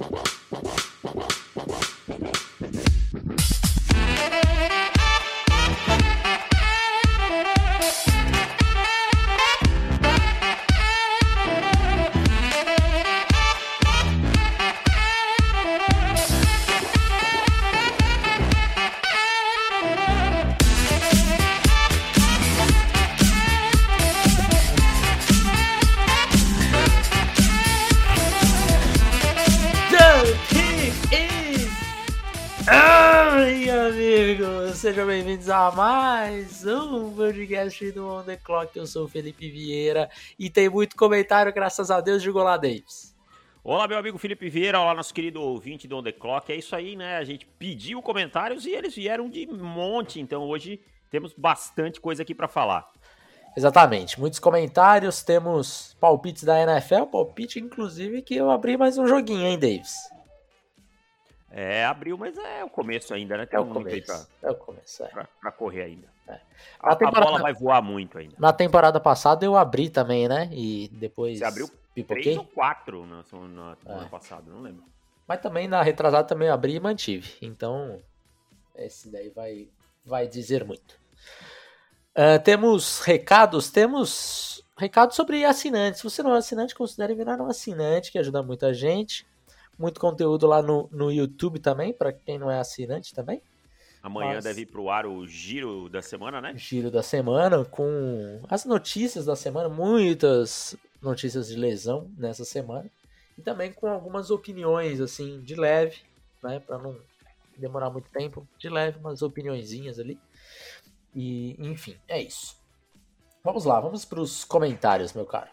sejam podcast do On The Clock. Eu sou o Felipe Vieira e tem muito comentário, graças a Deus, de Golá Davis. Olá, meu amigo Felipe Vieira, olá, nosso querido ouvinte do On The Clock. É isso aí, né? A gente pediu comentários e eles vieram de monte, então hoje temos bastante coisa aqui para falar. Exatamente, muitos comentários, temos palpites da NFL, palpite inclusive que eu abri mais um joguinho, hein, Davis? É abril, mas é o começo ainda, né? Tem é o começo. Pra, é o começo, é. Pra, pra correr ainda. É. A, temporada, a, bola vai voar muito ainda. Na temporada passada eu abri também, né? E depois. Você abriu pipoquei? três ou quatro na, na semana é. passada, não lembro. Mas também na retrasada também eu abri e mantive. Então, esse daí vai, vai dizer muito. Uh, temos recados, temos recados sobre assinantes. Se você não é assinante, considere virar um assinante, que ajuda muita gente muito conteúdo lá no, no YouTube também, para quem não é assinante também. Amanhã Mas... deve ir pro ar o giro da semana, né? Giro da semana, com as notícias da semana, muitas notícias de lesão nessa semana. E também com algumas opiniões, assim, de leve, né? Para não demorar muito tempo, de leve, umas opiniõezinhas ali. E, enfim, é isso. Vamos lá, vamos para os comentários, meu caro.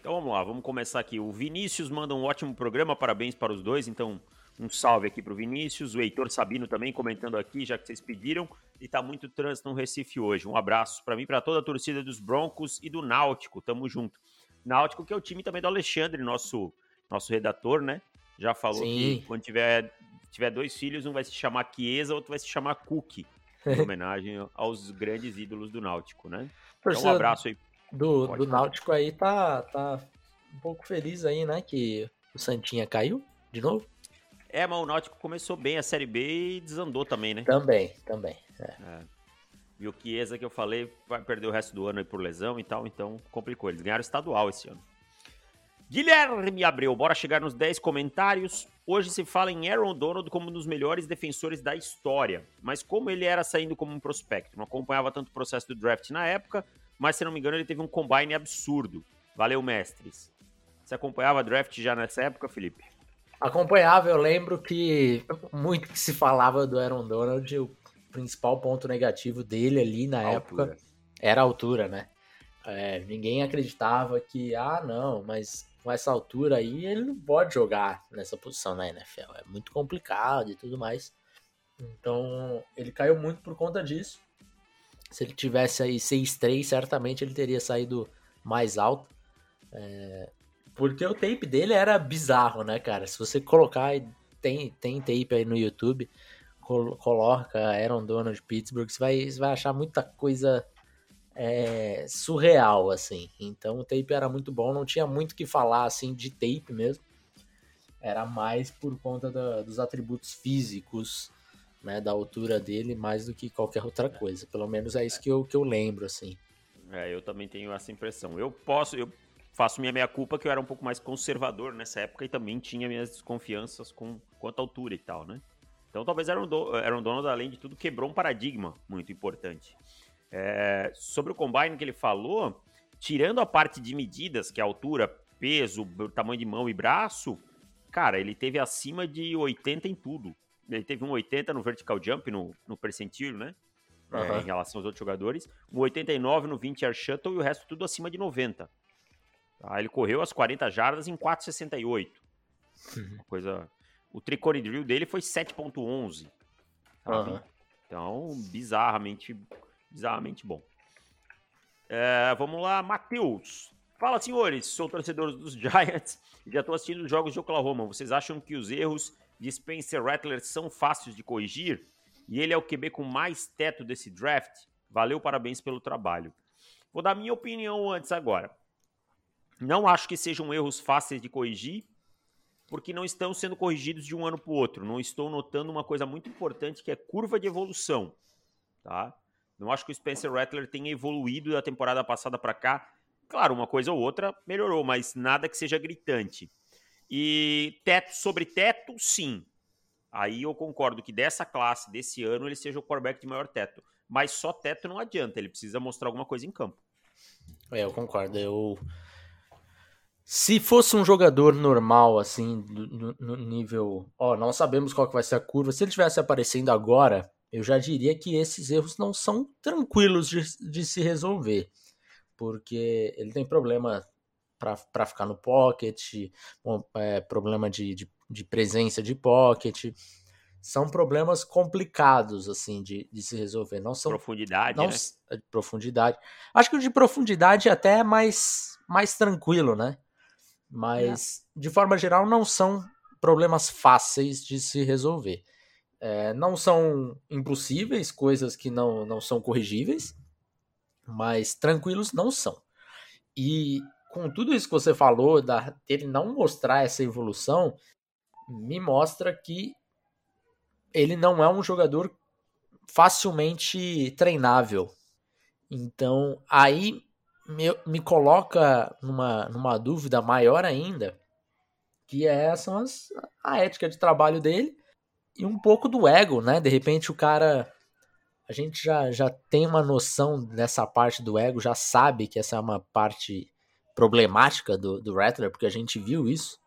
Então vamos lá, vamos começar aqui. O Vinícius manda um ótimo programa, parabéns para os dois. Então, um salve aqui para o Vinícius. O Heitor Sabino também comentando aqui, já que vocês pediram. E tá muito trânsito no Recife hoje. Um abraço para mim, para toda a torcida dos Broncos e do Náutico. Tamo junto. Náutico, que é o time também do Alexandre, nosso, nosso redator, né? Já falou Sim. que quando tiver, tiver dois filhos, um vai se chamar Chiesa, outro vai se chamar Cookie. Em homenagem aos grandes ídolos do Náutico, né? Então, um abraço aí do, do Náutico aí tá, tá um pouco feliz aí, né? Que o Santinha caiu de novo. É, mas o Náutico começou bem a Série B e desandou também, né? Também, também. É. É. E o Chiesa que eu falei vai perder o resto do ano aí por lesão e tal, então complicou. Eles ganharam estadual esse ano. Guilherme Abreu, bora chegar nos 10 comentários. Hoje se fala em Aaron Donald como um dos melhores defensores da história, mas como ele era saindo como um prospecto, não acompanhava tanto o processo do draft na época, mas se não me engano ele teve um combine absurdo. Valeu, mestres. Você acompanhava draft já nessa época, Felipe? Acompanhava, eu lembro que muito que se falava do Aaron Donald, o principal ponto negativo dele ali na a época altura. era a altura, né? É, ninguém acreditava que, ah, não, mas com essa altura aí ele não pode jogar nessa posição na NFL. É muito complicado e tudo mais. Então ele caiu muito por conta disso. Se ele tivesse aí 6'3, certamente ele teria saído mais alto. É, porque o tape dele era bizarro, né, cara? Se você colocar, tem, tem tape aí no YouTube, coloca Aaron Donald Pittsburgh, você vai, você vai achar muita coisa é, surreal, assim. Então o tape era muito bom, não tinha muito que falar, assim, de tape mesmo. Era mais por conta dos atributos físicos né, da altura dele mais do que qualquer outra coisa. Pelo menos é isso que eu, que eu lembro, assim. É, eu também tenho essa impressão. Eu posso, eu faço minha meia-culpa que eu era um pouco mais conservador nessa época e também tinha minhas desconfianças com quanto à altura e tal, né? Então talvez Aaron, Do Aaron Donald, além de tudo, quebrou um paradigma muito importante. É, sobre o combine que ele falou, tirando a parte de medidas, que é altura, peso, tamanho de mão e braço, cara, ele teve acima de 80 em tudo ele teve um 80 no vertical jump, no, no percentil, né? Uhum. É, em relação aos outros jogadores. Um 89 no 20 air shuttle e o resto tudo acima de 90. Tá? Ele correu as 40 jardas em 4,68. Uhum. Uma coisa... O tricone drill dele foi 7,11. Uhum. Então, bizarramente, bizarramente bom. É, vamos lá, Matheus. Fala, senhores. Sou torcedor dos Giants e já estou assistindo os jogos de Oklahoma. Vocês acham que os erros de Spencer Rattler são fáceis de corrigir e ele é o QB com mais teto desse draft. Valeu, parabéns pelo trabalho. Vou dar minha opinião antes agora. Não acho que sejam erros fáceis de corrigir. porque não estão sendo corrigidos de um ano para o outro. Não estou notando uma coisa muito importante que é curva de evolução. Tá? Não acho que o Spencer Rattler tenha evoluído da temporada passada para cá. Claro, uma coisa ou outra melhorou, mas nada que seja gritante. E teto sobre teto, sim. Aí eu concordo que dessa classe, desse ano, ele seja o quarterback de maior teto. Mas só teto não adianta, ele precisa mostrar alguma coisa em campo. É, eu concordo. Eu se fosse um jogador normal, assim, no, no nível. Ó, não sabemos qual que vai ser a curva. Se ele estivesse aparecendo agora, eu já diria que esses erros não são tranquilos de, de se resolver. Porque ele tem problema para ficar no pocket, é, problema de, de, de, presença de pocket. São problemas complicados, assim, de, de se resolver. Não são. Profundidade, não, né? Profundidade. Acho que o de profundidade é até é mais, mais tranquilo, né? Mas, é. de forma geral, não são problemas fáceis de se resolver. É, não são impossíveis, coisas que não, não são corrigíveis, mas tranquilos não são. E com tudo isso que você falou, da, dele não mostrar essa evolução, me mostra que ele não é um jogador facilmente treinável. Então, aí me, me coloca numa, numa dúvida maior ainda, que é são as, a ética de trabalho dele e um pouco do ego, né? De repente o cara. A gente já, já tem uma noção dessa parte do ego, já sabe que essa é uma parte problemática do, do Rattler, porque a gente viu isso.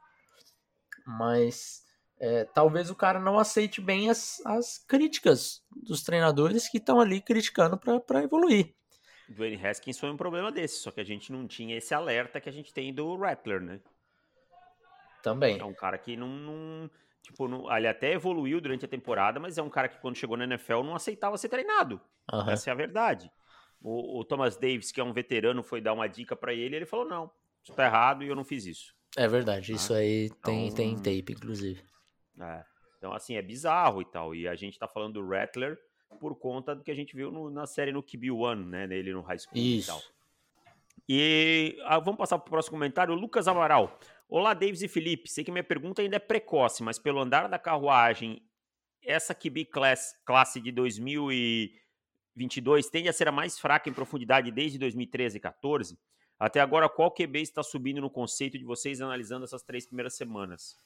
Mas é, talvez o cara não aceite bem as, as críticas dos treinadores que estão ali criticando para evoluir. Dwayne Haskins foi um problema desse, só que a gente não tinha esse alerta que a gente tem do Rattler, né? Também. É um cara que não. não tipo, não, ele até evoluiu durante a temporada, mas é um cara que quando chegou na NFL não aceitava ser treinado. Uhum. Essa é a verdade. O, o, Thomas Davis, que é um veterano, foi dar uma dica para ele e ele falou: não, isso tá errado e eu não fiz isso. É verdade, ah, isso aí tem, então, tem tape, inclusive. É, então, assim, é bizarro e tal. E a gente tá falando do Rattler por conta do que a gente viu no, na série no QB1, né? Nele no high school Isso. e tal. E ah, vamos passar para o próximo comentário. Lucas Amaral. Olá, Davis e Felipe. Sei que minha pergunta ainda é precoce, mas pelo andar da carruagem, essa QB class, classe de 2022 tende a ser a mais fraca em profundidade desde 2013 e 14? Até agora, qual QB está subindo no conceito de vocês analisando essas três primeiras semanas?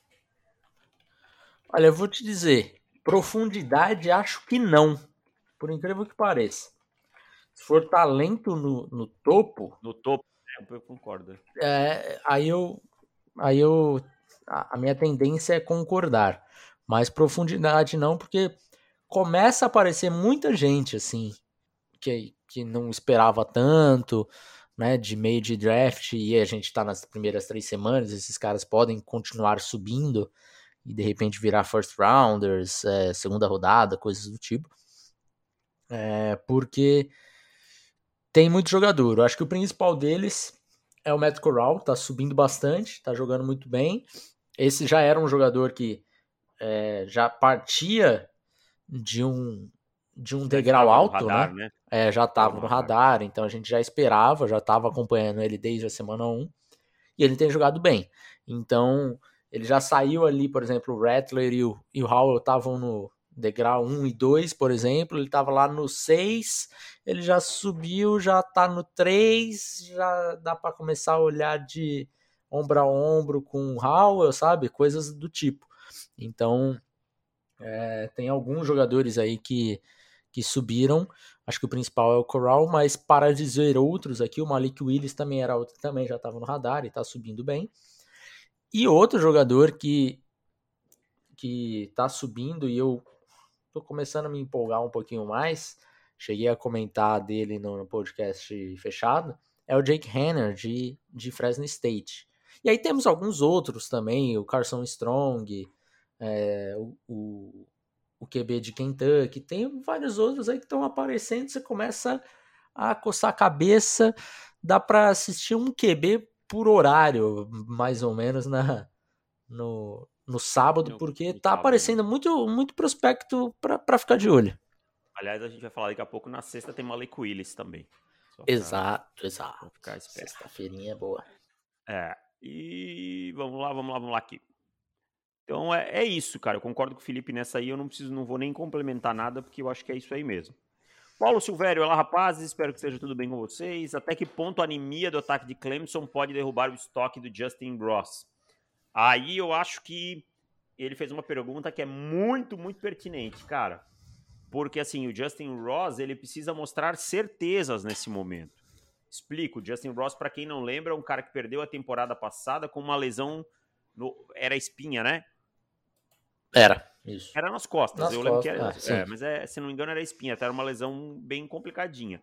Olha, eu vou te dizer, profundidade acho que não por incrível que pareça. Se for talento no, no topo. No topo, é, eu concordo. É, aí eu. Aí eu. A, a minha tendência é concordar. Mas profundidade não, porque começa a aparecer muita gente, assim, que, que não esperava tanto, né, de meio de draft, e a gente tá nas primeiras três semanas, esses caras podem continuar subindo e de repente virar first rounders, é, segunda rodada, coisas do tipo é, porque tem muito jogador. Eu acho que o principal deles é o Matt Corral, tá subindo bastante, tá jogando muito bem. Esse já era um jogador que é, já partia de um de um degrau alto, radar, né? né? É, já estava no radar, então a gente já esperava, já estava acompanhando ele desde a semana 1, e ele tem jogado bem. Então, ele já saiu ali, por exemplo, o Rattler e o, e o Howell estavam no, degrau 1 e 2, por exemplo, ele estava lá no 6, ele já subiu, já está no 3, já dá para começar a olhar de ombro a ombro com o Howell, sabe? Coisas do tipo. Então, é, tem alguns jogadores aí que, que subiram. Acho que o principal é o Corral, mas para dizer outros aqui, o Malik Willis também era outro, também já estava no radar e está subindo bem. E outro jogador que que está subindo e eu tô começando a me empolgar um pouquinho mais. Cheguei a comentar dele no, podcast fechado. É o Jake Hanner, de, de Fresno State. E aí temos alguns outros também, o Carson Strong, é, o, o, o QB de Kentucky. Tem vários outros aí que estão aparecendo. Você começa a coçar a cabeça. Dá para assistir um QB por horário, mais ou menos, na, no, no sábado, no, porque no tá sábado. aparecendo muito, muito prospecto para ficar de olho. Aliás, a gente vai falar daqui a pouco, na sexta tem Malik Willis também. exato, pra, exato. Sexta-feirinha é boa. É, e vamos lá, vamos lá, vamos lá aqui. Então é, é, isso, cara. Eu concordo com o Felipe nessa aí. Eu não preciso, não vou nem complementar nada, porque eu acho que é isso aí mesmo. Paulo Silvério, olá rapazes, espero que esteja tudo bem com vocês. Até que ponto a anemia do ataque de Clemson pode derrubar o estoque do Justin Ross? Aí eu acho que ele fez uma pergunta que é muito, muito pertinente, cara. Porque assim, o Justin Ross, ele precisa mostrar certezas nesse momento. Explico, o Justin Ross, para quem não lembra, é um cara que perdeu a temporada passada com uma lesão no... era espinha, né? Era. Isso. Era nas costas. Nas eu lembro que era. Ah, é, mas é, se não me engano, era espinha. Até era uma lesão bem complicadinha.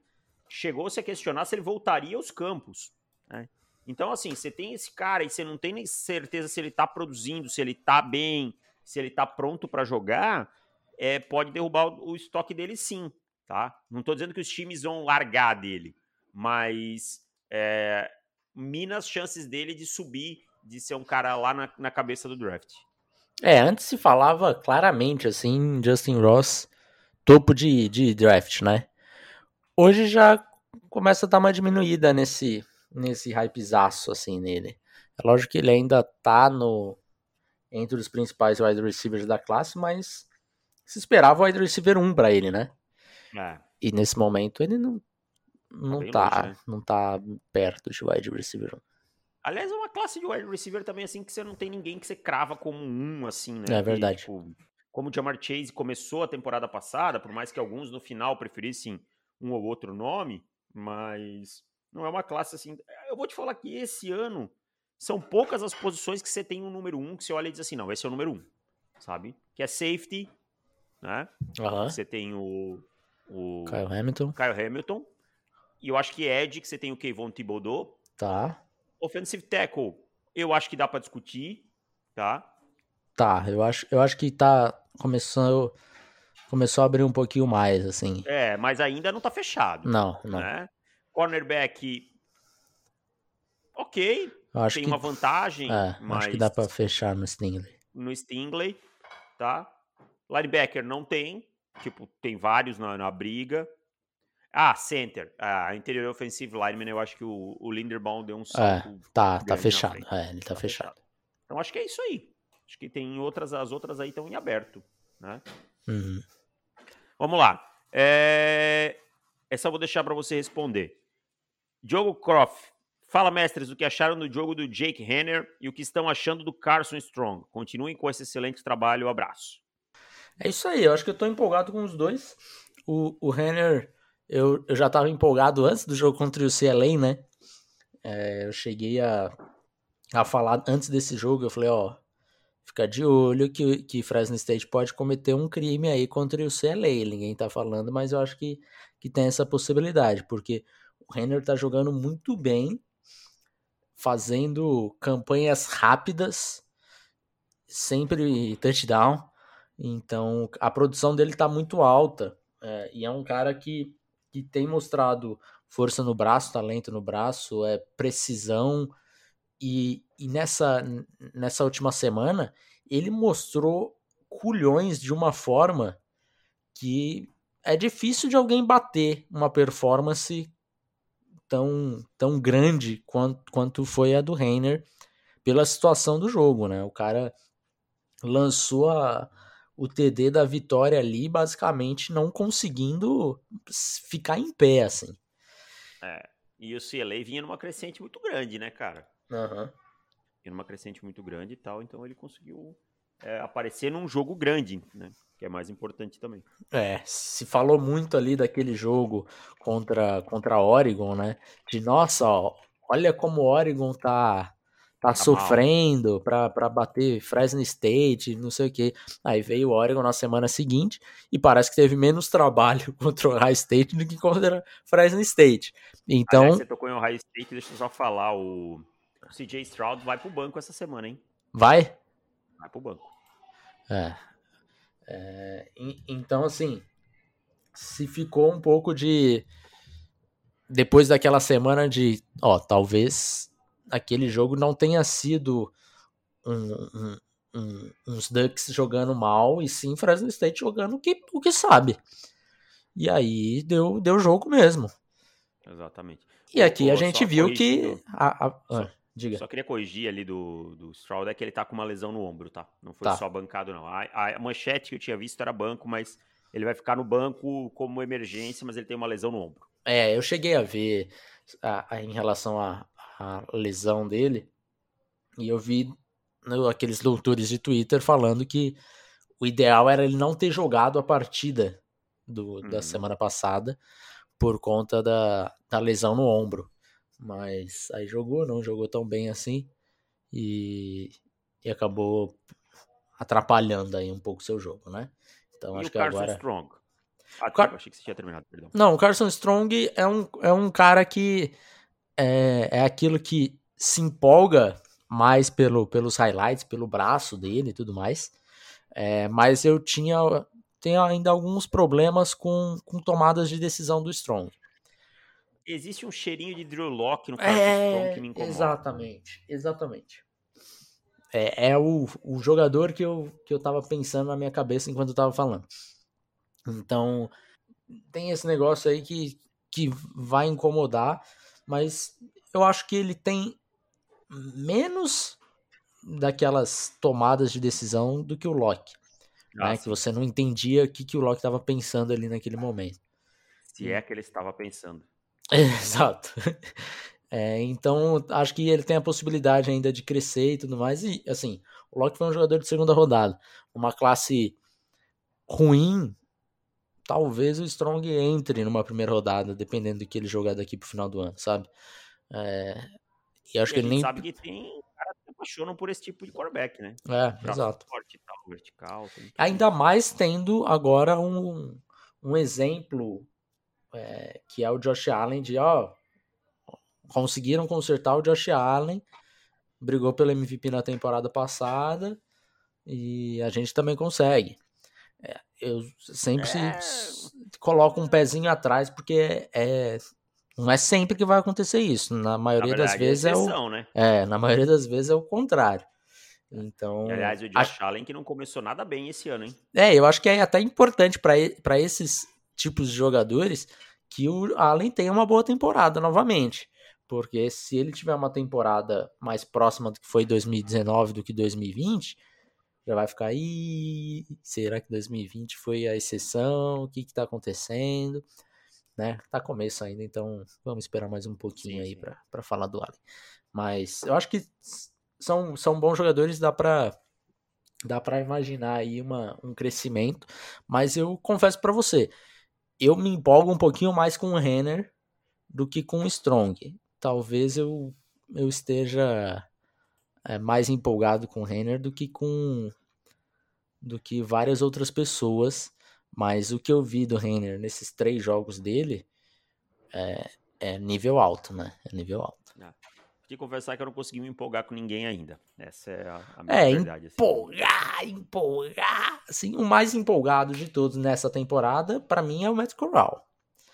Chegou-se a questionar se ele voltaria aos campos. Né? Então, assim, você tem esse cara e você não tem nem certeza se ele tá produzindo, se ele tá bem, se ele tá pronto para jogar, é, pode derrubar o, o, estoque dele sim, tá? Não tô dizendo que os times vão largar dele, mas é, mina as chances dele de subir, de ser um cara lá na, na cabeça do draft. É, antes se falava claramente assim, Justin Ross, topo de, de draft, né? Hoje já começa a dar uma diminuída nesse, nesse hypezaço assim nele. É lógico que ele ainda tá no entre os principais wide receivers da classe, mas se esperava o wide receiver 1 para ele, né? É. E nesse momento ele não não tá, tá longe, né? não tá perto de wide receiver 1. Aliás, é uma classe de wide receiver também, assim, que você não tem ninguém que você crava como um, assim, né? É verdade. tipo, como o Jamar Chase começou a temporada passada, por mais que alguns no final preferissem um ou outro nome, mas não é uma classe assim. Eu vou te falar que esse ano são poucas as posições que você tem um número um, que você olha e diz assim, não, esse é o número um, sabe? Que é safety, né? Uhum. Você tem o, o... Kyle Hamilton. Kyle Hamilton. E eu acho que Ed, que você tem o Kevon Thibodeau. Tá. Offensive tackle, eu acho que dá para discutir, tá? Tá, eu acho, eu acho que tá começando começou a abrir um pouquinho mais, assim. É, mas ainda não tá fechado. Não, não. Né? Cornerback, ok, acho tem que, uma vantagem, é, mas... Acho que dá para fechar no Stingley. No Stingley, tá? Linebacker não tem, tipo, tem vários na, na briga. Ah, center. Ah, interior offensive lineman, eu acho que o, o Linderbaum deu um salto. É, tá, tá fechado. É, ele tá, tá fechado. fechado. Então acho que é isso aí. Acho que tem outras, as outras aí estão em aberto, né? Uhum. Vamos lá. É... Essa eu vou deixar para você responder. Diogo Croft. Fala, mestres, o que acharam do jogo do Jake Henner e o que estão achando do Carson Strong. Continuem com esse excelente trabalho. abraço. É isso aí. Eu acho que eu tô empolgado com os dois. O, o Henner eu, eu já estava empolgado antes do jogo contra o CLA, né? É, eu cheguei a, a falar antes desse jogo, eu falei, ó, fica de olho que, que Fresno State pode cometer um crime aí contra o CLA. Ninguém tá falando, mas eu acho que, que tem essa possibilidade, porque o Renner tá jogando muito bem, fazendo campanhas rápidas, sempre touchdown. Então a produção dele tá muito alta. É, e é um cara que que tem mostrado força no braço, talento no braço, é precisão. E, e nessa, nessa última semana, ele mostrou culhões de uma forma que é difícil de alguém bater uma performance tão, tão grande quanto, quanto foi a do Reiner pela situação do jogo, né? O cara lançou a, o TD da vitória ali, basicamente não conseguindo ficar em pé, assim. É, e o CLA vinha numa crescente muito grande, né, cara? Uhum. Vinha numa crescente muito grande e tal, então ele conseguiu é, aparecer num jogo grande, né? Que é mais importante também. É, se falou muito ali daquele jogo contra, contra Oregon, né? De nossa, ó, olha como o Oregon tá tá, tá sofrendo para bater Fresno State, não sei o que. Aí veio o Oregon na semana seguinte e parece que teve menos trabalho contra o High State do que contra Fresno State. Então. Aliás, você tocou em High State, deixa eu só falar. O CJ Stroud vai pro banco essa semana, hein? Vai? Vai pro banco. É. é então, assim, se ficou um pouco de. Depois daquela semana de, ó, talvez aquele jogo não tenha sido um, um, um, uns Ducks jogando mal, e sim Fresno State jogando o que, o que sabe. E aí deu, deu jogo mesmo. Exatamente. E aqui a gente viu que. A, a, só, Diga. Só queria corrigir ali do, do Stroud, é que ele tá com uma lesão no ombro, tá? Não foi tá. só bancado, não. A, a, manchete que eu tinha visto era banco, mas ele vai ficar no banco como emergência, mas ele tem uma lesão no ombro. É, eu cheguei a ver a, a, em relação à lesão dele, e eu vi no, aqueles doutores de Twitter falando que o ideal era ele não ter jogado a partida do, uhum. da semana passada por conta da, da lesão no ombro. Mas aí jogou, não jogou tão bem assim e, e acabou atrapalhando aí um pouco o seu jogo, né? Então e acho que Carson agora. Strong. Ah, Car... achei que você tinha terminado, perdão. Não, o Carson Strong é um, é um cara que é, é aquilo que se empolga mais pelo, pelos highlights, pelo braço dele e tudo mais. É, mas eu tinha tenho ainda alguns problemas com, com tomadas de decisão do Strong. Existe um cheirinho de Drew Locke no Carson é, Strong que me incomoda. Exatamente, exatamente. É, é o, o jogador que eu, que eu tava pensando na minha cabeça enquanto eu tava falando. Então, tem esse negócio aí que, que vai incomodar, mas eu acho que ele tem menos daquelas tomadas de decisão do que o Locke. né? Que você não entendia o que, que o Locke estava pensando ali naquele momento. Se é que ele estava pensando. Exato. É, então, acho que ele tem a possibilidade ainda de crescer e tudo mais. E, assim, o Locke foi um jogador de segunda rodada. Uma classe ruim, talvez o Strong entre numa primeira rodada, dependendo do que ele jogar daqui pro final do ano, sabe? É, e acho e que ele nem. sabe que tem caras que apaixonam por esse tipo de quarterback, né? É, Braço exato. Forte, tal, vertical, Ainda mais tendo agora um, um exemplo é, que é o Josh Allen de, ó, conseguiram consertar o Josh Allen, brigou pelo MVP na temporada passada e a gente também consegue. É, eu sempre é... coloco um pezinho atrás porque é, não é sempre que vai acontecer isso. Na maioria na verdade, das é vezes é, exceção, é o né? é, na maioria das vezes é o contrário. Então, e, aliás, o Josh a... Allen que não começou nada bem esse ano, hein? É, eu acho que é até importante para esses tipos de jogadores que o Allen tenha uma boa temporada novamente. Porque se ele tiver uma temporada mais próxima do que foi 2019 do que 2020, já vai ficar aí. Será que 2020 foi a exceção? O que está acontecendo? né? Tá começo ainda, então vamos esperar mais um pouquinho sim, aí para falar do Allen. Mas eu acho que são, são bons jogadores, dá para dá para imaginar aí uma, um crescimento, mas eu confesso para você, eu me empolgo um pouquinho mais com o Renner do que com o Strong. Talvez eu, eu esteja é, mais empolgado com o Renner do que com do que várias outras pessoas mas o que eu vi do Reiner nesses três jogos dele é, é nível alto, né? É nível alto. Confessar que eu não consegui me empolgar com ninguém ainda. Essa é a, a minha é, verdade. Assim. Empolgar, empolgar. Assim, o mais empolgado de todos nessa temporada, para mim, é o Matt Corral.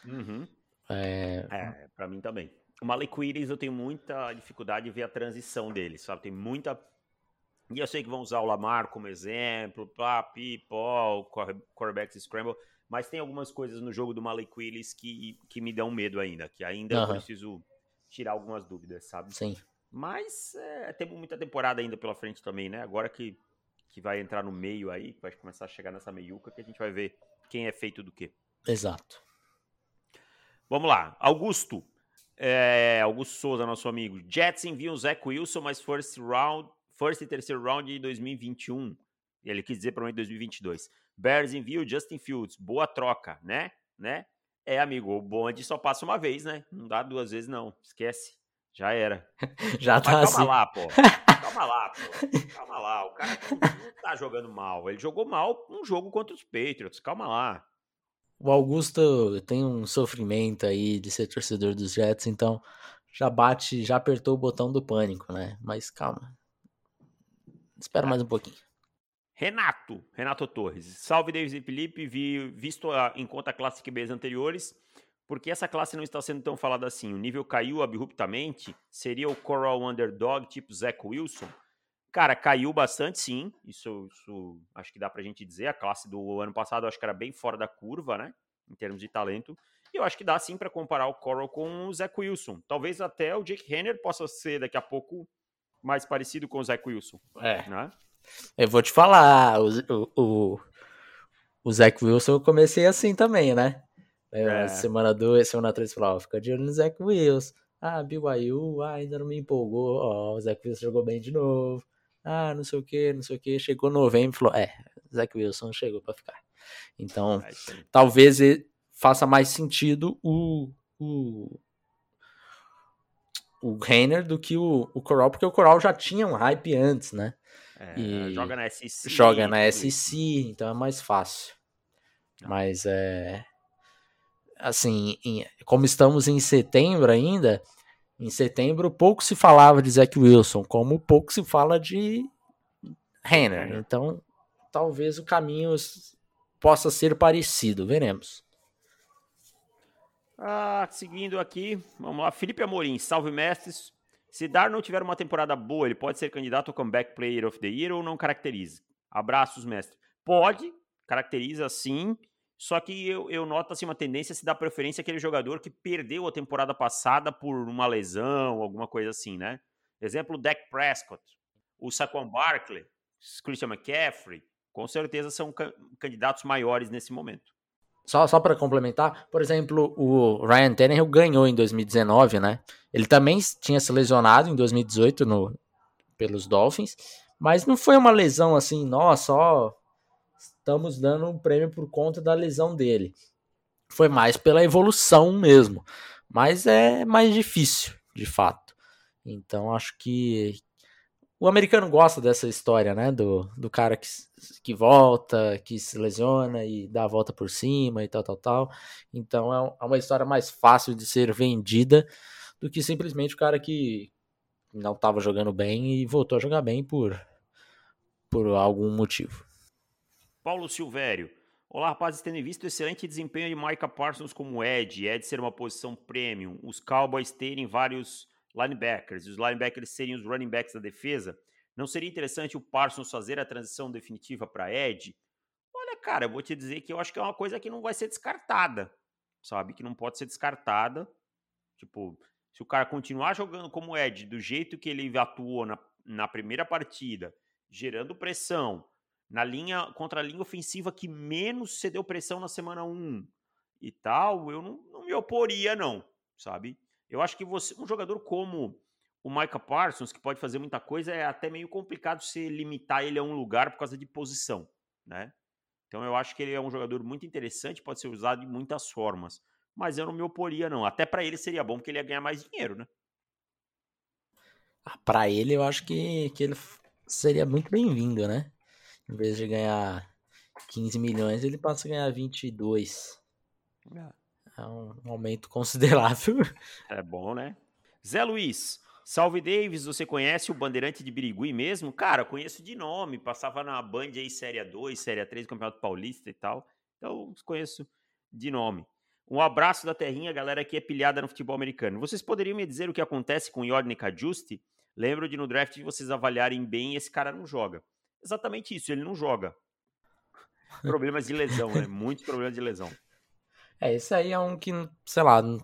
Uhum. É... é, pra mim também. O Malik Willis, eu tenho muita dificuldade de ver a transição dele, sabe? Tem muita e eu sei que vão usar o Lamar como exemplo, pá, Paul, quarterbacks scramble, mas tem algumas coisas no jogo do Malik Willis que, que me dão medo ainda, que ainda uhum. eu preciso tirar algumas dúvidas, sabe? Sim. Mas é, temos muita temporada ainda pela frente também, né? Agora que, que vai entrar no meio aí, vai começar a chegar nessa meiuca, que a gente vai ver quem é feito do quê. Exato. Vamos lá. Augusto. É, Augusto Souza, nosso amigo. Jets enviam Zach Wilson, mas first round first e terceiro round de 2021. Ele quis dizer provavelmente 2022. Bears envia o Justin Fields. Boa troca, né? Né? É, amigo, o bonde só passa uma vez, né? Não dá duas vezes, não. Esquece. Já era. Já Mas tá calma assim. lá, pô. Calma lá, pô. Calma lá. O cara não tá jogando mal. Ele jogou mal um jogo contra os Patriots. Calma lá. O Augusto tem um sofrimento aí de ser torcedor dos Jets, então já bate, já apertou o botão do pânico, né? Mas calma. Espera mais um pouquinho. Renato, Renato Torres. Salve, Davis e Felipe. Vi, visto a, em conta Classic Bs anteriores, porque essa classe não está sendo tão falada assim? O nível caiu abruptamente? Seria o Coral Underdog tipo Zach Wilson? Cara, caiu bastante, sim. Isso, isso acho que dá pra gente dizer. A classe do ano passado acho que era bem fora da curva, né? Em termos de talento. E eu acho que dá sim para comparar o Coral com o Zach Wilson. Talvez até o Jake Henner possa ser daqui a pouco mais parecido com o Zach Wilson. É. Né? Eu vou te falar, o, o, o Zach Wilson eu comecei assim também, né? É. Semana 2, semana 3, falava, fica de olho no Zach Wilson. Ah, BYU, ah, ainda não me empolgou. Ó, o Zach Wilson jogou bem de novo. Ah, não sei o que, não sei o que. Chegou novembro e falou: É, Zach Wilson chegou para ficar. Então, é talvez faça mais sentido o, o, o Reiner do que o, o Coral, porque o Coral já tinha um hype antes, né? É, joga na SEC. Joga na SEC, então é mais fácil. Mas é. Assim, em, como estamos em setembro ainda, em setembro pouco se falava de Zach Wilson, como pouco se fala de Renner. Então, talvez o caminho possa ser parecido, veremos. Ah, seguindo aqui, vamos lá. Felipe Amorim, salve mestres. Se Dar não tiver uma temporada boa, ele pode ser candidato ao Comeback Player of the Year ou não caracteriza? Abraços, mestre. Pode, caracteriza sim. Só que eu, eu noto assim, uma tendência a se dar preferência àquele jogador que perdeu a temporada passada por uma lesão, alguma coisa assim, né? Exemplo, o Dak Prescott, o Saquon Barkley, Christian McCaffrey, com certeza são candidatos maiores nesse momento. Só, só para complementar, por exemplo, o Ryan Tannehill ganhou em 2019, né? Ele também tinha se lesionado em 2018 no, pelos Dolphins, mas não foi uma lesão assim, nossa, ó, estamos dando um prêmio por conta da lesão dele. Foi mais pela evolução mesmo. Mas é mais difícil, de fato. Então acho que o americano gosta dessa história, né? Do, do cara que, que volta, que se lesiona e dá a volta por cima e tal, tal, tal. Então é, é uma história mais fácil de ser vendida do que simplesmente o cara que não estava jogando bem e voltou a jogar bem por, por algum motivo. Paulo Silvério. Olá, rapazes. Tendo visto o excelente desempenho de Micah Parsons como Ed, Ed ser uma posição premium, os Cowboys terem vários linebackers, os linebackers serem os running backs da defesa, não seria interessante o Parsons fazer a transição definitiva para Ed? Olha, cara, eu vou te dizer que eu acho que é uma coisa que não vai ser descartada, sabe? Que não pode ser descartada. Tipo, se o cara continuar jogando como Ed, do jeito que ele atuou na, na primeira partida, gerando pressão, na linha contra a linha ofensiva que menos cedeu pressão na semana 1 e tal, eu não, não me oporia, não, sabe? Eu acho que você, um jogador como o Micah Parsons, que pode fazer muita coisa, é até meio complicado se limitar ele a um lugar por causa de posição, né? Então eu acho que ele é um jogador muito interessante, pode ser usado de muitas formas. Mas eu não me oporia, não. Até para ele seria bom, porque ele ia ganhar mais dinheiro, né? Ah, para ele, eu acho que, que ele seria muito bem-vindo, né? Em vez de ganhar 15 milhões, ele passa a ganhar 22. É, é um aumento considerável. É bom, né? Zé Luiz, Salve Davis, você conhece o Bandeirante de Birigui mesmo? Cara, conheço de nome, passava na Band aí Série 2, Série 3, Campeonato Paulista e tal. Então, conheço de nome. Um abraço da terrinha, galera que é pilhada no futebol americano. Vocês poderiam me dizer o que acontece com o Yorne Cajusti? Lembro de no draft de vocês avaliarem bem esse cara não joga exatamente isso, ele não joga. Problemas de lesão, né? Muitos problemas de lesão. É, esse aí é um que, sei lá, não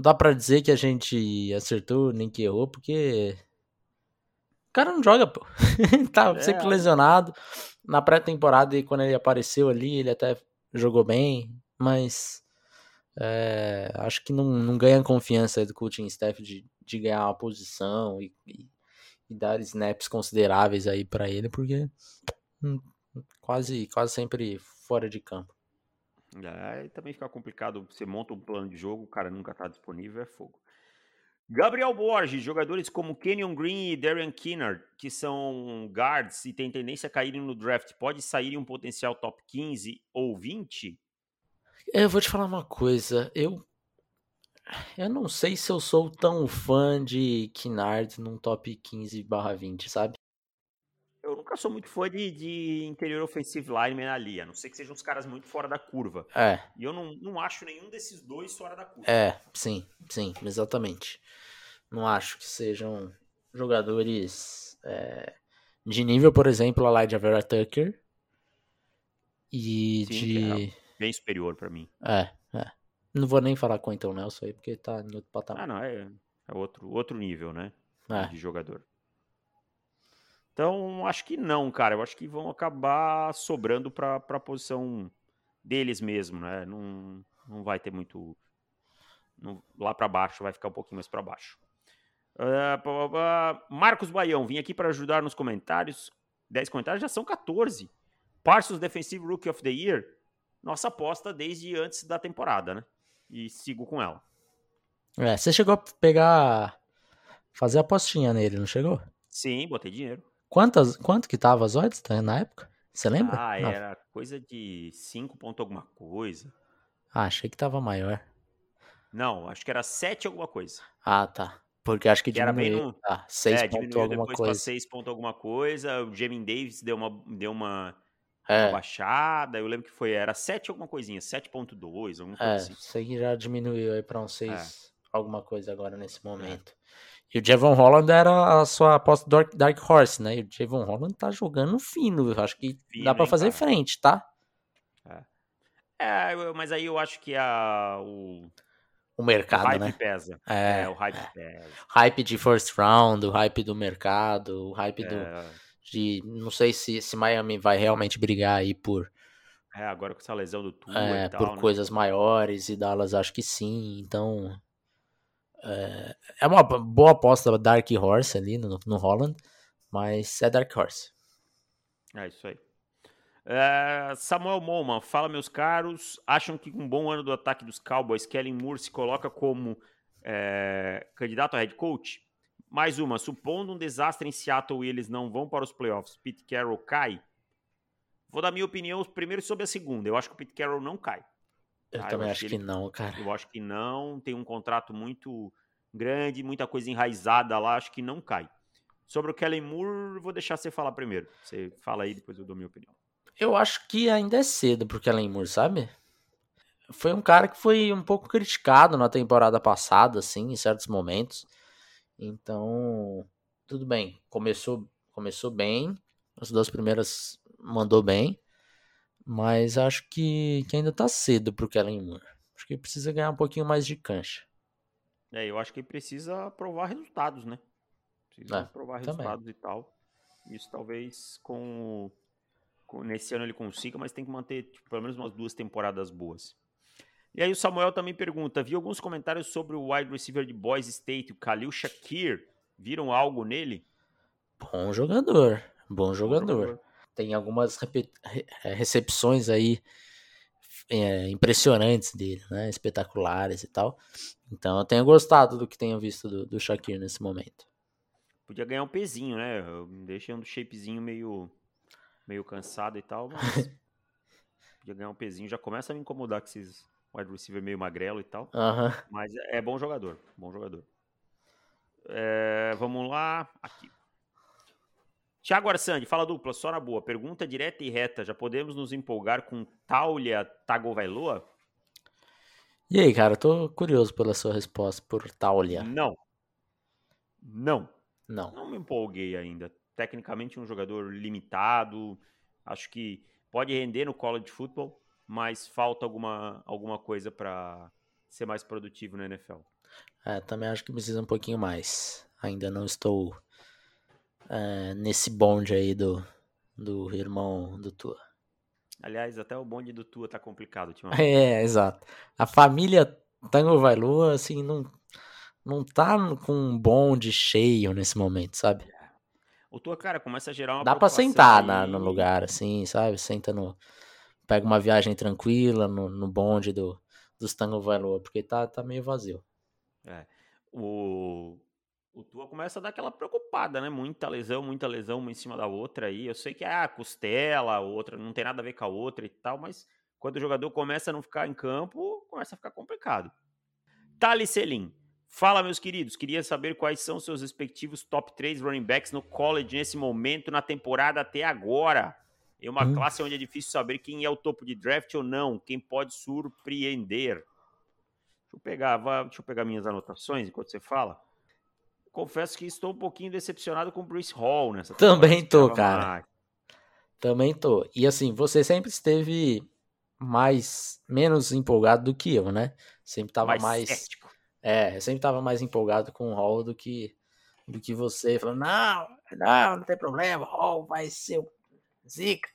dá para dizer que a gente acertou nem que errou, porque o cara não joga, pô. tá é. sempre lesionado. Na pré-temporada, quando ele apareceu ali, ele até jogou bem, mas é, acho que não, não ganha confiança do coaching staff de, de ganhar uma posição e, e e dar snaps consideráveis aí para ele, porque hum, quase, quase sempre fora de campo. É, também fica complicado. Você monta um plano de jogo, o cara nunca tá disponível, é fogo. Gabriel Borges, jogadores como Kenyon Green e Darian Kinnard, que são guards e têm tendência a caírem no draft, pode sair em um potencial top 15 ou 20? Eu vou te falar uma coisa. Eu eu não sei se eu sou tão fã de Kinnard num top 15 barra 20, sabe? Eu nunca sou muito fã de, de interior offensive lineman ali, a não ser que sejam uns caras muito fora da curva. É. E eu não, não acho nenhum desses dois fora da curva. É, sim, sim, exatamente. Não acho que sejam jogadores é, de nível, por exemplo, a Lydia Vera Tucker. E sim, de. É bem superior para mim. É, é. Não vou nem falar com o Então Nelson aí, porque tá no outro patamar. Ah, não, é, é outro, outro nível, né? É. De jogador. Então, acho que não, cara. Eu acho que vão acabar sobrando para a posição deles mesmo, né? Não, não vai ter muito. Não, lá para baixo, vai ficar um pouquinho mais para baixo. Uh, Marcos Baião, vim aqui para ajudar nos comentários. 10 comentários já são 14. Parsons Defensive Rookie of the Year. Nossa aposta desde antes da temporada, né? E sigo com ela. É, você chegou a pegar. Fazer apostinha nele, não chegou? Sim, botei dinheiro. Quantas, quanto que tava as odds na época? Você lembra? Ah, Não. era coisa de 5 ponto alguma coisa. Ah, achei que tava maior. Não, acho que era 7 alguma coisa. Ah, tá. Porque acho que, que diminuiu. Era bem. Ah, 6 é, ponto alguma coisa. 6 ponto alguma coisa. O Jamin Davis deu uma, deu uma, é. uma baixada. Eu lembro que foi, era 7 alguma coisinha, 7.2, alguma coisa é, assim. Isso aí já diminuiu aí pra um 6 é. alguma coisa agora nesse momento. É. E o Javon Holland era a sua aposta Dark, Dark Horse, né? E o Javon Holland tá jogando fino. Eu acho que fino, dá para fazer cara. frente, tá? É. é. mas aí eu acho que a, o, o mercado, o hype né? pesa. É, é o hype é. pesa. Hype de first round, o hype do mercado, o hype do. É. De. Não sei se, se Miami vai realmente brigar aí por. É, agora com essa lesão do Tua é, tal, por né? coisas maiores e Dallas acho que sim. Então. É, é uma boa aposta Dark Horse ali no, no Holland, mas é Dark Horse. É isso aí. É, Samuel Moman, fala meus caros. Acham que com um bom ano do ataque dos Cowboys, Kellen Moore se coloca como é, candidato a head coach? Mais uma, supondo um desastre em Seattle e eles não vão para os playoffs, Pete Carroll cai? Vou dar minha opinião primeiro sobre a segunda. Eu acho que o Pete Carroll não cai. Eu ah, também eu acho, que, ele, não, cara. Eu acho que não. Tem um contrato muito grande, muita coisa enraizada lá, acho que não cai. Sobre o Kellen Moore, vou deixar você falar primeiro. Você fala aí, depois eu dou minha opinião. Eu acho que ainda é cedo pro Kellen Moore, sabe? Foi um cara que foi um pouco criticado na temporada passada, assim, em certos momentos. Então, tudo bem. Começou, começou bem. As duas primeiras mandou bem. Mas acho que, que ainda tá cedo pro Kellen Moore. Acho que precisa ganhar um pouquinho mais de cancha. É, eu acho que precisa provar resultados, né? Precisa é, provar também. resultados e tal. Isso talvez com, com, nesse ano ele consiga, mas tem que manter tipo, pelo menos umas duas temporadas boas. E aí o Samuel também pergunta: vi alguns comentários sobre o wide receiver de Boys State, o Khalil Shakir. Viram algo nele? Bom jogador, bom jogador. Tem algumas é, recepções aí é, impressionantes dele, né? Espetaculares e tal. Então eu tenho gostado do que tenho visto do, do Shakir nesse momento. Podia ganhar um pezinho, né? Deixei um shapezinho meio, meio cansado e tal, mas podia ganhar um pezinho. Já começa a me incomodar com esses wide receiver meio magrelo e tal. Mas é, é bom jogador, bom jogador. É, vamos lá, aqui. Tiago Arsandi, fala dupla, só na boa. Pergunta direta e reta. Já podemos nos empolgar com Taulia Tagovailoa? E aí, cara, tô curioso pela sua resposta por Taulia. Não. Não. Não. Não me empolguei ainda. Tecnicamente um jogador limitado. Acho que pode render no college football, mas falta alguma, alguma coisa para ser mais produtivo na NFL. É, também acho que precisa um pouquinho mais. Ainda não estou é, nesse bonde aí do, do irmão do Tua. Aliás, até o bonde do Tua tá complicado ultimamente. É, exato. A família Tango Vailua, assim, não, não tá com um bonde cheio nesse momento, sabe? O Tua, cara, começa a gerar uma Dá pra sentar na, no lugar, assim, sabe? Senta no... Pega uma viagem tranquila no, no bonde do, dos Tango Vailua, porque tá, tá meio vazio. É. O, o Tua começa a dar aquela preocupada, né? Muita lesão, muita lesão uma em cima da outra aí. Eu sei que é ah, costela, outra não tem nada a ver com a outra e tal, mas quando o jogador começa a não ficar em campo, começa a ficar complicado. Thales Selim. Fala, meus queridos. Queria saber quais são seus respectivos top 3 running backs no college nesse momento, na temporada até agora. É uma hum. classe onde é difícil saber quem é o topo de draft ou não, quem pode surpreender. Deixa eu pegar, deixa eu pegar minhas anotações enquanto você fala confesso que estou um pouquinho decepcionado com o Bruce Hall nessa Também tô, cara. Também tô. E assim, você sempre esteve mais menos empolgado do que eu, né? Sempre tava mais, mais é, eu sempre tava mais empolgado com o Hall do que do que você, falando, não, não, não tem problema, Hall vai ser o zica.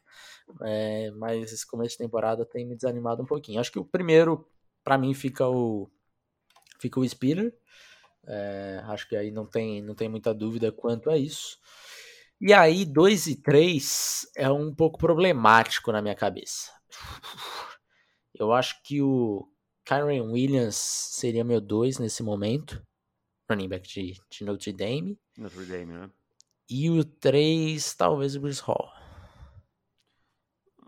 É, mas esse começo de temporada tem me desanimado um pouquinho. Acho que o primeiro, para mim, fica o fica o Spiller. É, acho que aí não tem, não tem muita dúvida quanto a isso. E aí, 2 e 3 é um pouco problemático na minha cabeça. Eu acho que o Kyron Williams seria meu 2 nesse momento. Running back de, de Notre Dame. Notre Dame, né? E o 3, talvez o Bruce Hall.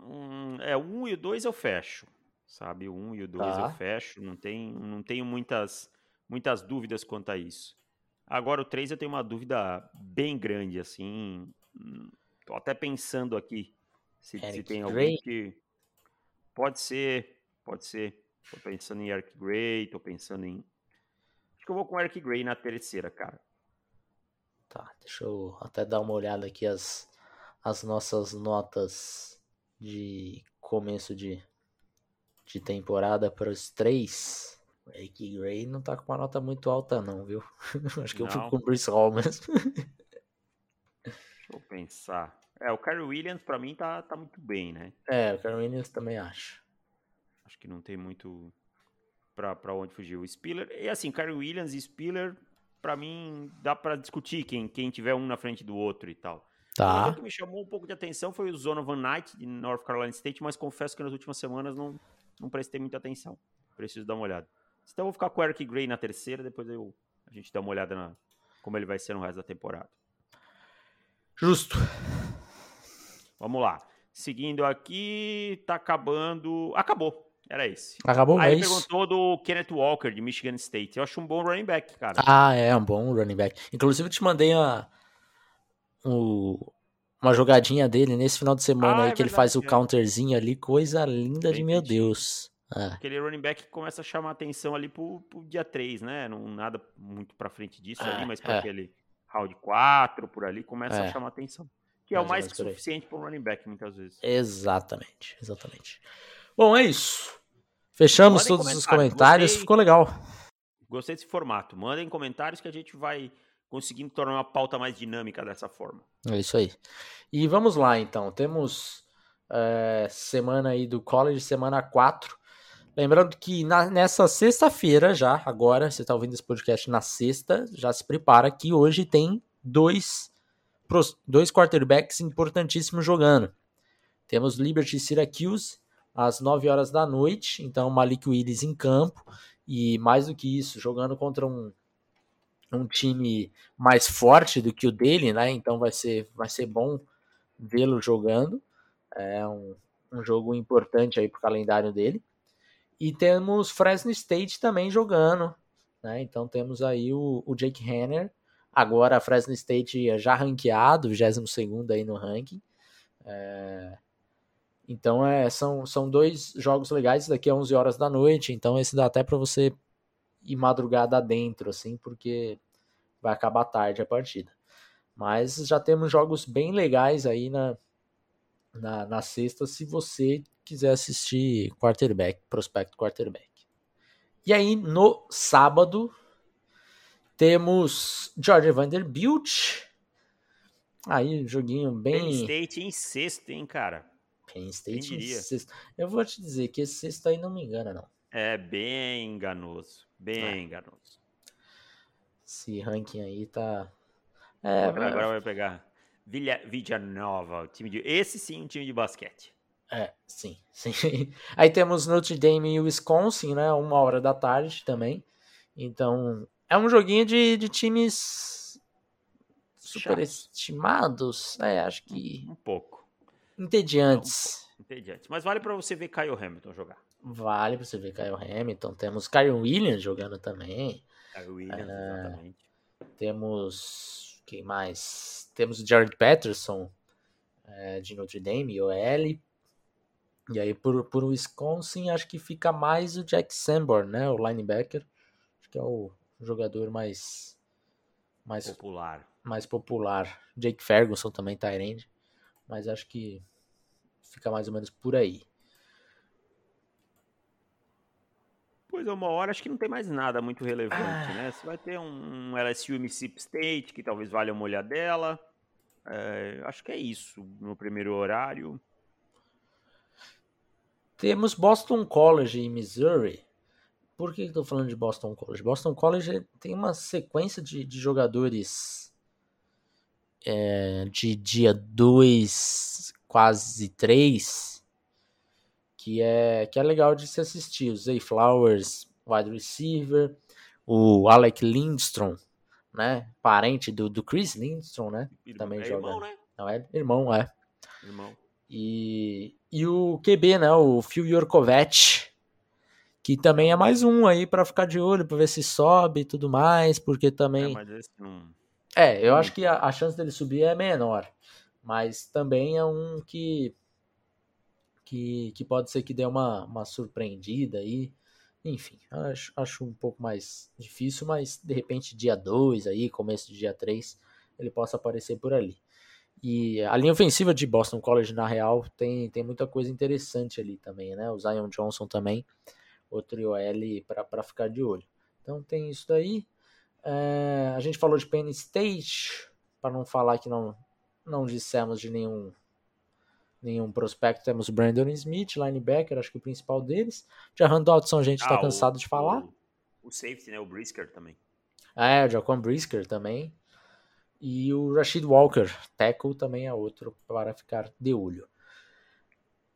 Hum, é, o 1 um e o 2 eu fecho. Sabe, o 1 um e o 2 tá. eu fecho. Não, tem, não tenho muitas, muitas dúvidas quanto a isso. Agora o 3 eu tenho uma dúvida bem grande, assim. Tô até pensando aqui se, se tem alguém que. Pode ser, pode ser. Tô pensando em Eric Gray, tô pensando em. Acho que eu vou com Eric Gray na terceira, cara. Tá, deixa eu até dar uma olhada aqui as, as nossas notas de começo de, de temporada para os três. Eric Gray não tá com uma nota muito alta, não, viu? Acho que não. eu fui com o Bruce Hall mesmo. Deixa eu pensar. É, o Kyrie Williams pra mim tá, tá muito bem, né? É, o Kyrie Williams também acho. Acho que não tem muito pra, pra onde fugir. O Spiller, e assim, Kyrie Williams e Spiller, pra mim, dá pra discutir quem, quem tiver um na frente do outro e tal. Tá. O que me chamou um pouco de atenção foi o Zona Van Knight de North Carolina State, mas confesso que nas últimas semanas não, não prestei muita atenção. Preciso dar uma olhada. Então eu vou ficar com o Eric Gray na terceira, depois eu, a gente dá uma olhada na como ele vai ser no resto da temporada. Justo. Vamos lá. Seguindo aqui, tá acabando. Acabou. Era esse. Acabou, Aí é perguntou do Kenneth Walker, de Michigan State. Eu acho um bom running back, cara. Ah, é, um bom running back. Inclusive, eu te mandei a, o, uma jogadinha dele nesse final de semana ah, aí, é que verdade, ele faz o é. counterzinho ali. Coisa linda Bem de meu Deus. É. Aquele running back começa a chamar atenção ali pro, pro dia 3, né? Não nada muito pra frente disso é, ali, mas pra é. aquele round 4, por ali, começa a é. chamar atenção. Que é mais o mais que suficiente para um running back, muitas vezes. Exatamente, exatamente. Bom, é isso. Fechamos Mandem todos os comentários, Gostei... ficou legal. Gostei desse formato. Mandem comentários que a gente vai conseguindo tornar uma pauta mais dinâmica dessa forma. É isso aí. E vamos lá, então. Temos é, semana aí do college, semana 4. Lembrando que na, nessa sexta-feira já, agora, você está ouvindo esse podcast na sexta, já se prepara que hoje tem dois, dois quarterbacks importantíssimos jogando. Temos Liberty Syracuse às 9 horas da noite, então Malik Willis em campo, e mais do que isso, jogando contra um, um time mais forte do que o dele, né? Então vai ser, vai ser bom vê-lo jogando. É um, um jogo importante aí para o calendário dele. E temos Fresno State também jogando. Né? Então temos aí o, o Jake Hanner. Agora Fresno State já ranqueado, 22 aí no ranking. É... Então é, são, são dois jogos legais daqui a 11 horas da noite. Então esse dá até para você ir madrugada dentro, assim, porque vai acabar tarde a partida. Mas já temos jogos bem legais aí na, na, na sexta, se você quiser assistir quarterback, prospecto quarterback. E aí, no sábado, temos George Vanderbilt. Aí, joguinho bem. Penn State em sexto, hein, cara? Penn State em sexto. Eu vou te dizer que esse sexto aí não me engana, não. É bem enganoso. Bem é. enganoso. Esse ranking aí tá. É, agora vai pegar Villa, Nova, time de. Esse sim, um time de basquete. É, sim, sim. Aí temos Notre Dame e Wisconsin, né? Uma hora da tarde também. Então, é um joguinho de, de times superestimados. É, acho que. Um pouco. Entediantes. Um Entediantes. Mas vale para você ver Kyle Hamilton jogar. Vale para você ver Kyle Hamilton. Temos Kyle Williams jogando também. Kyle Williams, é, exatamente. Temos. Quem mais? Temos o Jared Patterson é, de Notre Dame, OL. E aí, por, por Wisconsin, acho que fica mais o Jack Sanborn, né? O linebacker. Acho que é o jogador mais. mais popular. Mais popular. Jake Ferguson também end. Mas acho que fica mais ou menos por aí. depois de uma hora, acho que não tem mais nada muito relevante, ah. né? Você vai ter um LSU Mississippi State, que talvez valha uma olhadela. É, acho que é isso no primeiro horário. Temos Boston College em Missouri. Por que estou falando de Boston College? Boston College tem uma sequência de, de jogadores é, de dia 2, quase 3, que é, que é legal de se assistir. O Zay Flowers, wide receiver, o Alec Lindstrom, né? Parente do, do Chris Lindstrom, né? Também é joga. Irmão, né? Não, é irmão, é. Irmão. E, e o QB, né? O Phil Yorkovich, que também é mais um aí para ficar de olho, para ver se sobe e tudo mais, porque também. É, mas esse não. É, eu acho que a, a chance dele subir é menor. Mas também é um que. que, que pode ser que dê uma, uma surpreendida aí. Enfim, acho, acho um pouco mais difícil, mas de repente dia 2 aí, começo de dia 3, ele possa aparecer por ali. E a linha ofensiva de Boston College, na real, tem, tem muita coisa interessante ali também, né? O Zion Johnson também, outro OL para ficar de olho. Então tem isso daí. É, a gente falou de Penn State, para não falar que não, não dissemos de nenhum nenhum prospecto. Temos Brandon Smith, linebacker, acho que o principal deles. Jahan Dodson, a gente está ah, cansado o, de falar. O, o, safety, né? O Brisker também. É, o Jaquan Brisker também. E o Rashid Walker, tackle, também é outro para ficar de olho.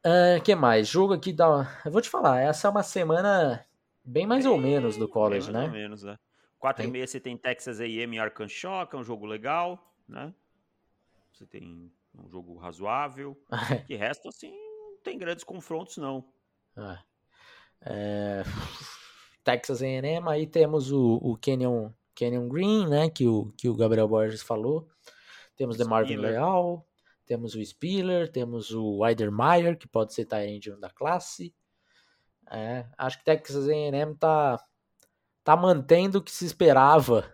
O uh, que mais? Jogo aqui da. Eu vou te falar, essa é uma semana bem mais bem, ou menos do college, né? Mais ou menos, é. 4 e meia você tem Texas A&M e Arkansas, que é um jogo legal, né? Você tem um jogo razoável. que resto, assim, não tem grandes confrontos, não. É. É... Texas A&M, aí temos o, o Kenyon, Kenyon Green, né, que o, que o Gabriel Borges falou. Temos o Marvin Leal, temos o Spiller, temos o Weidermeyer, que pode ser Tyrande da classe. É, acho que Texas A&M tá, tá mantendo o que se esperava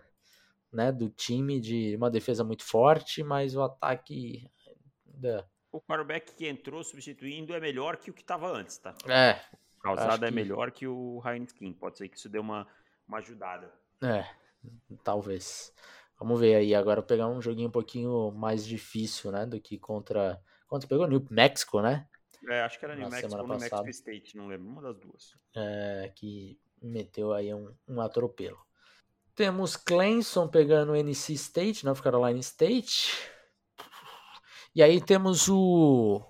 né, do time de uma defesa muito forte, mas o ataque. O quarterback que entrou substituindo é melhor que o que estava antes, tá? É. O causado é que... melhor que o Ryan Skin. Pode ser que isso dê uma, uma ajudada. É, talvez. Vamos ver aí. Agora pegar um joguinho um pouquinho mais difícil, né? Do que contra. Contra pegou New Mexico, né? É, acho que era New Mexico ou New Mexico State, não lembro. Uma das duas. É, que meteu aí um, um atropelo. Temos Clemson pegando NC State, North Carolina State. E aí temos o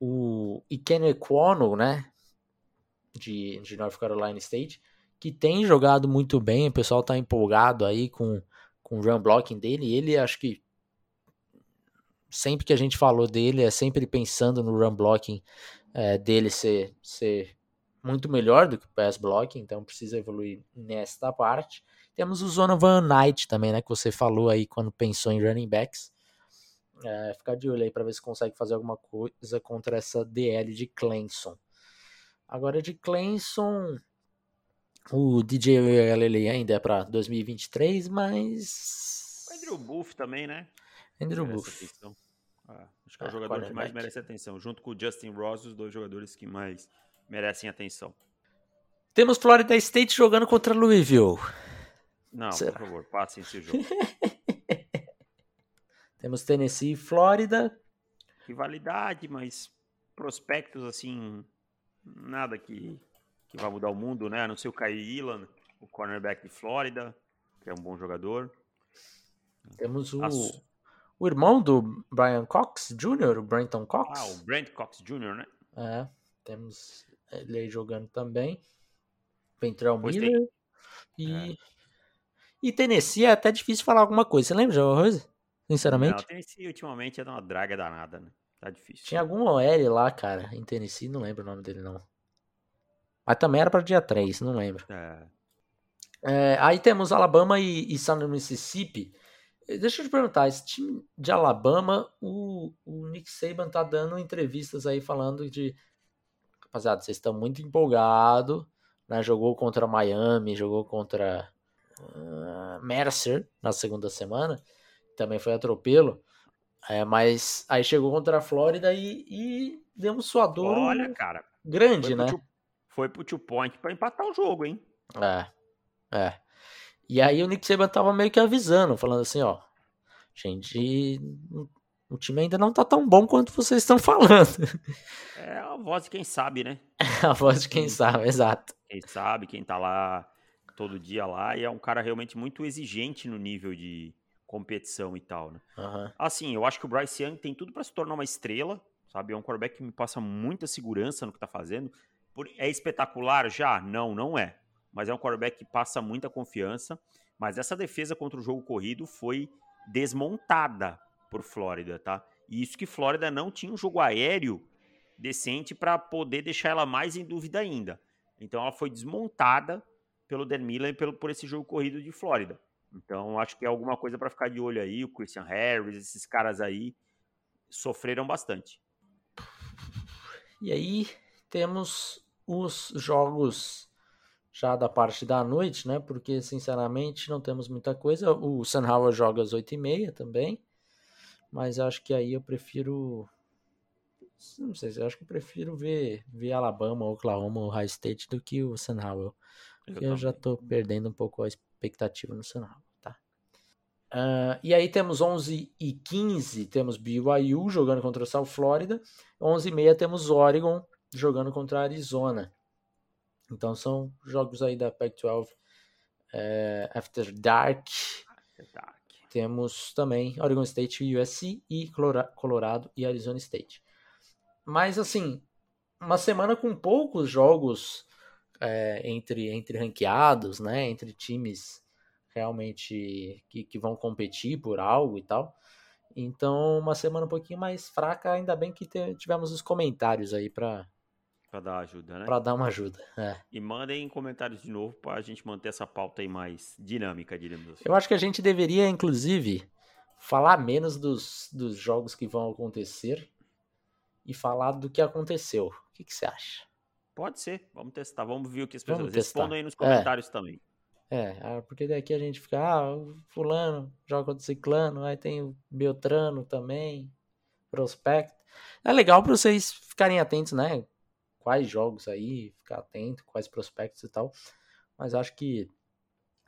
o Ikene Kwano, né, de, de North Carolina State, que tem jogado muito bem, o pessoal tá empolgado aí com, com o run blocking dele, e ele acho que sempre que a gente falou dele, é sempre pensando no run blocking é, dele ser, ser muito melhor do que o pass blocking, então precisa evoluir nesta parte. Temos o Zona Van Knight também, né, que você falou aí quando pensou em running backs, é, ficar de olho aí para ver se consegue fazer alguma coisa contra essa DL de Clemson. Agora de Clemson, o DJ LLA ainda é para 2023, mas. O Andrew Buff também, né? Andrew Buff. Ah, acho que é o ah, jogador que mais merece atenção. Junto com o Justin Ross, os dois jogadores que mais merecem atenção. Temos Florida State jogando contra Louisville. Não, Será? por favor, passem esse jogo. Temos Tennessee e Flórida. Rivalidade, mas prospectos assim, nada que, que vá mudar o mundo, né? A não ser o Kai Elan, o cornerback de Flórida, que é um bom jogador. Temos o, As... o irmão do Brian Cox Jr., o Brenton Cox. Ah, o Brent Cox Jr., né? É, temos ele aí jogando também. Ventral Miller. E, é. e Tennessee é até difícil falar alguma coisa. Você lembra alguma coisa? Sinceramente. Não, Tennessee ultimamente é uma draga danada, né? Tá difícil. Tinha algum OL lá, cara, em Tennessee, não lembro o nome dele, não. Mas também era para dia 3, não lembro. É. É, aí temos Alabama e, e Southern Mississippi. Deixa eu te perguntar, esse time de Alabama, o, o Nick Saban tá dando entrevistas aí falando de. Rapaziada, vocês estão muito empolgados, né? Jogou contra Miami, jogou contra uh, Mercer na segunda semana também foi atropelo. É, mas aí chegou contra a Flórida e, e deu um suador Olha, cara, grande, né? Foi pro two point para empatar o jogo, hein? É. É. E aí o Nick Saban tava meio que avisando, falando assim, ó, gente, o time ainda não tá tão bom quanto vocês estão falando. É a voz de quem sabe, né? É a voz de quem sabe, exato. Quem sabe, quem tá lá todo dia lá e é um cara realmente muito exigente no nível de competição e tal, né? Uhum. Assim, eu acho que o Bryce Young tem tudo para se tornar uma estrela, sabe? É um quarterback que me passa muita segurança no que tá fazendo. É espetacular já? Não, não é. Mas é um quarterback que passa muita confiança. Mas essa defesa contra o jogo corrido foi desmontada por Flórida, tá? E isso que Flórida não tinha um jogo aéreo decente para poder deixar ela mais em dúvida ainda. Então ela foi desmontada pelo Dan Miller e pelo, por esse jogo corrido de Flórida. Então acho que é alguma coisa para ficar de olho aí. O Christian Harris, esses caras aí sofreram bastante. E aí temos os jogos já da parte da noite, né? Porque sinceramente não temos muita coisa. O San Howard joga às 8h30 também. Mas acho que aí eu prefiro. Não sei, eu acho que eu prefiro ver, ver Alabama, Oklahoma, Ohio State do que o San Howell. Porque eu, eu já tô perdendo um pouco a expectativa no San Howell, tá? Uh, e aí temos 11 e 15, temos BYU jogando contra o South Florida. 11 e meia temos Oregon jogando contra a Arizona. Então são jogos aí da Pac-12 é, After Dark. After Dark. Temos também Oregon State e USC e Colorado e Arizona State. Mas assim, uma semana com poucos jogos é, entre, entre ranqueados, né? Entre times realmente que, que vão competir por algo e tal. Então, uma semana um pouquinho mais fraca, ainda bem que tivemos os comentários aí para Pra dar ajuda, né? Pra dar uma ajuda, é. E mandem comentários de novo pra gente manter essa pauta aí mais dinâmica, diríamos assim. Eu acho que a gente deveria, inclusive, falar menos dos, dos jogos que vão acontecer e falar do que aconteceu. O que, que você acha? Pode ser, vamos testar, vamos ver o que as pessoas respondem aí nos comentários é. também. É, ah, porque daqui a gente fica, ah, o fulano joga contra o ciclano, aí tem o Beltrano também, prospecto. É legal para vocês ficarem atentos, né? Quais jogos aí, ficar atento, quais prospectos e tal. Mas acho que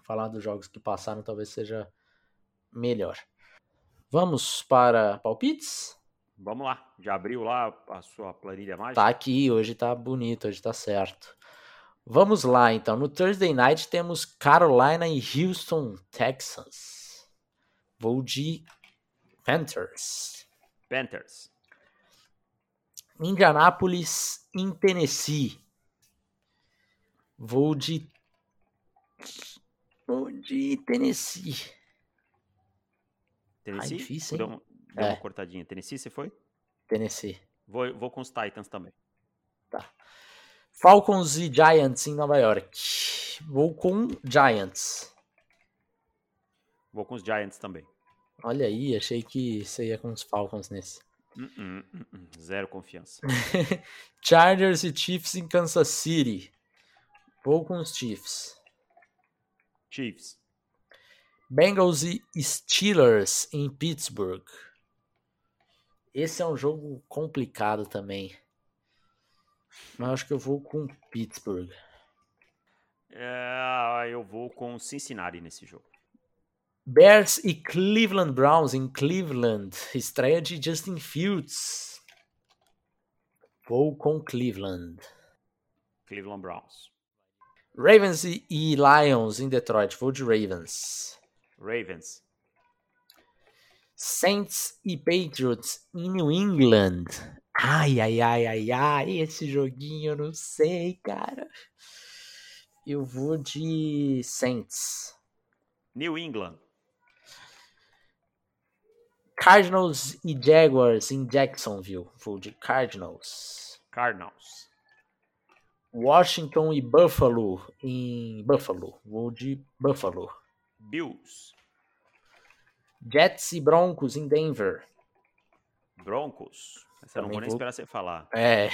falar dos jogos que passaram talvez seja melhor. Vamos para palpites? Vamos lá. Já abriu lá a sua planilha mágica? Tá aqui, hoje tá bonito, hoje tá certo. Vamos lá, então. No Thursday Night temos Carolina e Houston, Texans. Vou de Panthers. Panthers. Indianápolis, em Tennessee. Vou de. Vou de Tennessee. Tennessee? Ah, difícil, hein? Deu, deu é. uma cortadinha. Tennessee, você foi? Tennessee. Vou, vou com os Titans também. Tá. Falcons e Giants em Nova York. Vou com Giants. Vou com os Giants também. Olha aí, achei que você ia com os Falcons nesse. Uh -uh, uh Zero confiança. Chargers e Chiefs em Kansas City. Vou com os Chiefs. Chiefs. Bengals e Steelers em Pittsburgh. Esse é um jogo complicado também. Mas acho que eu vou com Pittsburgh. É, eu vou com Cincinnati nesse jogo. Bears e Cleveland Browns em Cleveland. Estreia de Justin Fields. Vou com Cleveland. Cleveland Browns. Ravens e Lions em Detroit. Vou de Ravens. Ravens. Saints e Patriots em New England. Ai, ai, ai, ai, ai. Esse joguinho eu não sei, cara. Eu vou de Saints. New England. Cardinals e Jaguars em Jacksonville. Vou de Cardinals. Cardinals. Washington e Buffalo em Buffalo. Vou de Buffalo. Bills. Jets e Broncos em Denver. Broncos. Essa eu não vou nem vou... esperar você falar. É.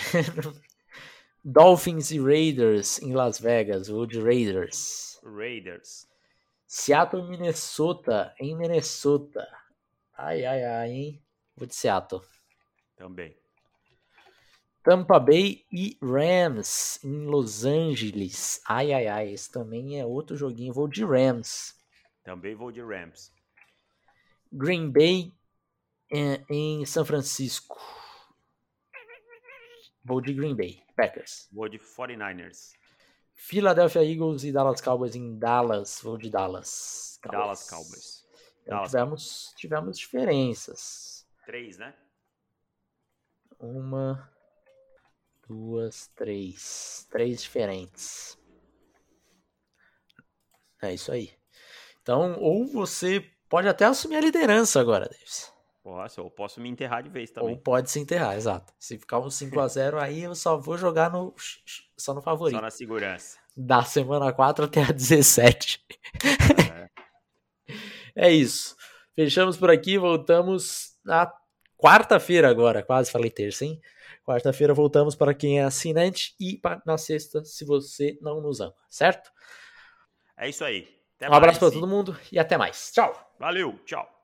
Dolphins e Raiders em Las Vegas. Vou de Raiders. Raiders. Seattle e Minnesota em Minnesota. Ai, ai, ai, hein? Vou de Seattle. Também. Tampa Bay e Rams em Los Angeles. Ai, ai, ai. Esse também é outro joguinho. Vou de Rams. Também vou de Rams. Green Bay é, em São Francisco. Vou de Green Bay. Packers. Vou de 49ers. Philadelphia Eagles e Dallas Cowboys em Dallas. Vou de Dallas. Cowboys. Dallas Cowboys. Então tivemos, tivemos diferenças. Três, né? Uma, duas, três. Três diferentes. É isso aí. Então, ou você pode até assumir a liderança agora, Davis. Posso, ou posso me enterrar de vez também. Ou pode se enterrar, exato. Se ficar um 5x0, aí eu só vou jogar no, só no favorito. Só na segurança. Da semana 4 até a 17. É, é isso. Fechamos por aqui, voltamos na quarta-feira agora. Quase falei terça, hein? Quarta-feira voltamos para quem é assinante e na sexta, se você não nos ama, certo? É isso aí. Até um mais, abraço para todo mundo e até mais. Tchau. Valeu, tchau.